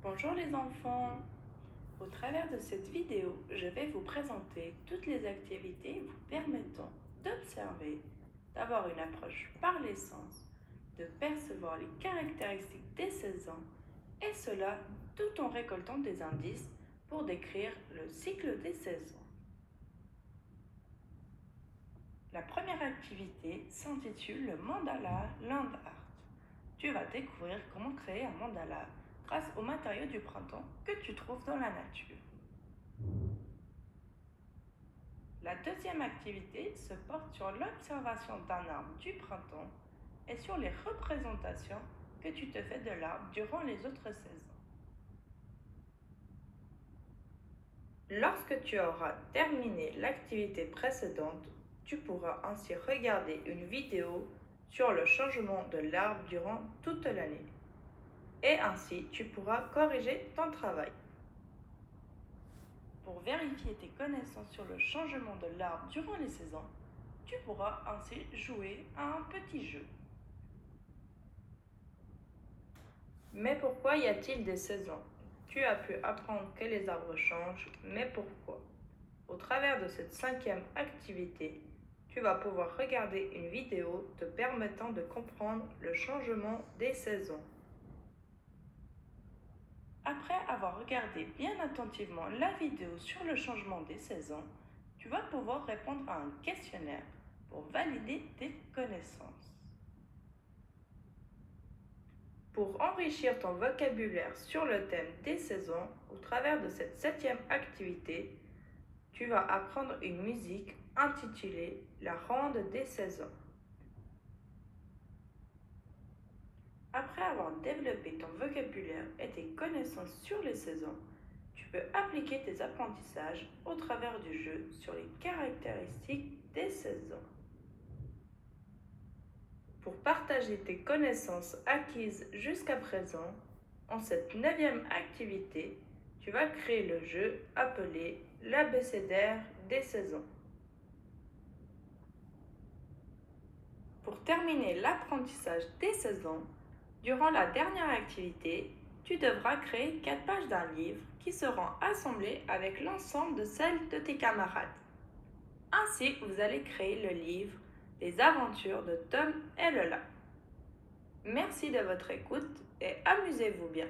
Bonjour les enfants Au travers de cette vidéo, je vais vous présenter toutes les activités vous permettant d'observer, d'avoir une approche par les sens, de percevoir les caractéristiques des saisons, et cela tout en récoltant des indices pour décrire le cycle des saisons. La première activité s'intitule le mandala land art. Tu vas découvrir comment créer un mandala grâce aux matériaux du printemps que tu trouves dans la nature. La deuxième activité se porte sur l'observation d'un arbre du printemps et sur les représentations que tu te fais de l'arbre durant les autres saisons. Lorsque tu auras terminé l'activité précédente, tu pourras ainsi regarder une vidéo sur le changement de l'arbre durant toute l'année et ainsi tu pourras corriger ton travail. Pour vérifier tes connaissances sur le changement de l'arbre durant les saisons, tu pourras ainsi jouer à un petit jeu. Mais pourquoi y a-t-il des saisons? Tu as pu apprendre que les arbres changent, mais pourquoi? Au travers de cette cinquième activité, tu vas pouvoir regarder une vidéo te permettant de comprendre le changement des saisons. Après avoir regardé bien attentivement la vidéo sur le changement des saisons, tu vas pouvoir répondre à un questionnaire pour valider tes connaissances. Pour enrichir ton vocabulaire sur le thème des saisons, au travers de cette septième activité, tu vas apprendre une musique intitulée La ronde des saisons. Après avoir développé ton vocabulaire et tes connaissances sur les saisons, tu peux appliquer tes apprentissages au travers du jeu sur les caractéristiques des saisons. Pour partager tes connaissances acquises jusqu'à présent, en cette neuvième activité, tu vas créer le jeu appelé l'abécédaire des saisons. Pour terminer l'apprentissage des saisons, Durant la dernière activité, tu devras créer quatre pages d'un livre qui seront assemblées avec l'ensemble de celles de tes camarades. Ainsi, vous allez créer le livre Les aventures de Tom et Lola. Merci de votre écoute et amusez-vous bien.